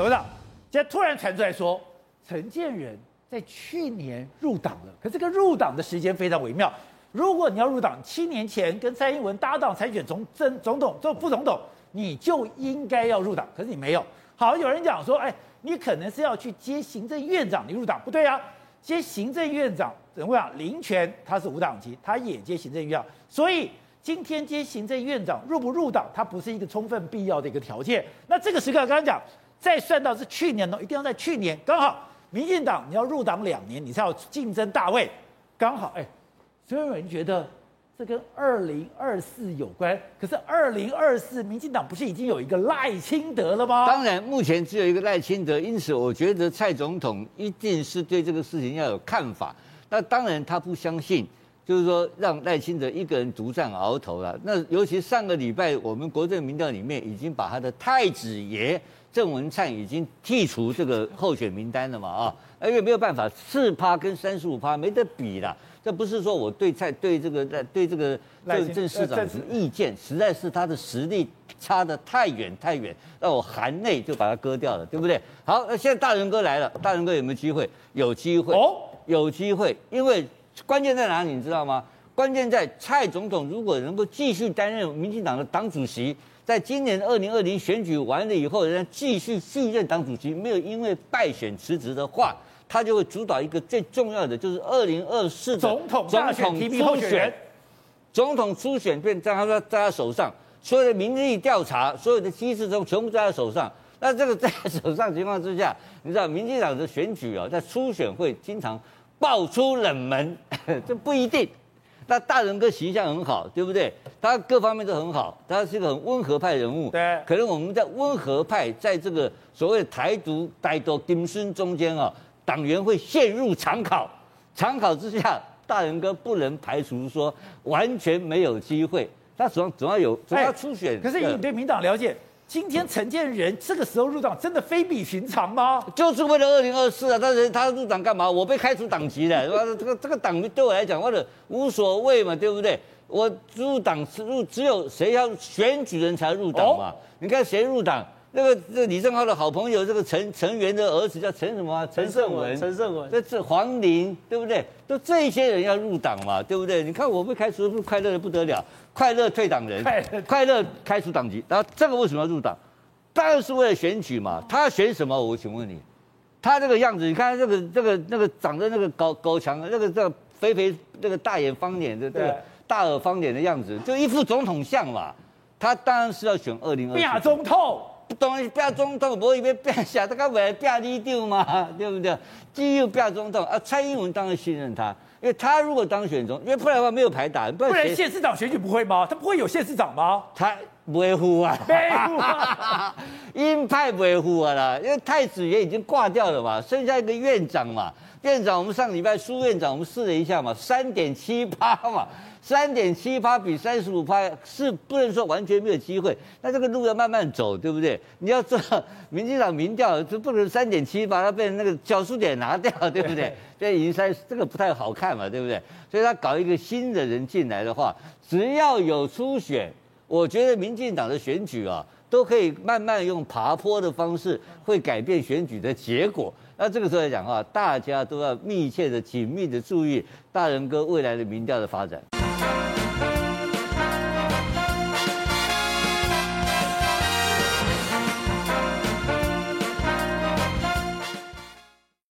董事长，现在突然传出来说，陈建仁在去年入党了，可这个入党的时间非常微妙。如果你要入党，七年前跟蔡英文搭档参选总总总统做副总统，你就应该要入党，可是你没有。好，有人讲说，哎，你可能是要去接行政院长，你入党不对啊？接行政院长，怎么讲？林权他是无党籍，他也接行政院长，所以。今天接行政院长入不入党，它不是一个充分必要的一个条件。那这个时刻刚刚讲，再算到是去年呢，一定要在去年刚好，民进党你要入党两年，你才要竞争大位，刚好哎，所以有人觉得这跟二零二四有关。可是二零二四，民进党不是已经有一个赖清德了吗？当然，目前只有一个赖清德，因此我觉得蔡总统一定是对这个事情要有看法。那当然，他不相信。就是说，让赖清德一个人独占鳌头了。那尤其上个礼拜，我们国政民调里面已经把他的太子爷郑文灿已经剔除这个候选名单了嘛？啊，因为没有办法，四趴跟三十五趴没得比了。这不是说我对蔡对这个对这个郑郑市长的意见，实在是他的实力差得太远太远，让我含泪就把他割掉了，对不对？好，那现在大仁哥来了，大仁哥有没有机会？有机会哦，有机会，因为。关键在哪里？你知道吗？关键在蔡总统如果能够继续担任民进党的党主席，在今年二零二零选举完了以后，仍然继续续任党主席，没有因为败选辞职的话，他就会主导一个最重要的，就是二零二四总统总统初选，总统初选变在他说在他手上，所有的民意调查，所有的机制都全部在他手上。那这个在他手上情况之下，你知道民进党的选举啊，在初选会经常。爆出冷门，这不一定。那大仁哥形象很好，对不对？他各方面都很好，他是一个很温和派人物。对。可能我们在温和派，在这个所谓台独、台独、丁孙中间啊，党员会陷入长考。长考之下，大仁哥不能排除说完全没有机会。他总总要有，总要初选。可是以你对民党了解。今天陈建仁这个时候入党，真的非比寻常吗？就是为了二零二四啊！但是他入党干嘛？我被开除党籍了？这个这个党对我来讲，或者无所谓嘛，对不对？我入党是入，只有谁要选举人才入党嘛？哦、你看谁入党？那个这李正浩的好朋友，这个陈陈元的儿子叫陈什么、啊？陈胜文。陈胜文。这是黄麟，对不对？都这些人要入党嘛，对不对？你看我被开除，不快乐的不得了。快乐退党人，快乐开除党籍，然后这个为什么要入党？当然是为了选举嘛。他选什么？我请问你，他这个样子，你看这个这个那个长得那个高高强那个这个肥肥那个大眼方脸的这个大耳方脸的样子，就一副总统像嘛。他当然是要选二零二。亚总统，不懂变总统，不会以为变下，他刚为变立丢嘛，对不对？继续变总统啊，蔡英文当然信任他。因为他如果当选中，因为不然的话没有牌打，不然县市长选举不会吗？他不会有县市长吗？他不会护啊，鹰派不会护啊啦，因为太子爷已经挂掉了嘛，剩下一个院长嘛，院长我们上礼拜苏院长我们试了一下嘛，三点七八嘛。三点七八比三十五趴是不能说完全没有机会，那这个路要慢慢走，对不对？你要知道，民进党民调就不能三点七八它变成那个小数点拿掉，对不对？这已经三，这个不太好看嘛，对不对？所以他搞一个新的人进来的话，只要有初选，我觉得民进党的选举啊，都可以慢慢用爬坡的方式，会改变选举的结果。那这个时候来讲的话，大家都要密切的、紧密的注意大仁哥未来的民调的发展。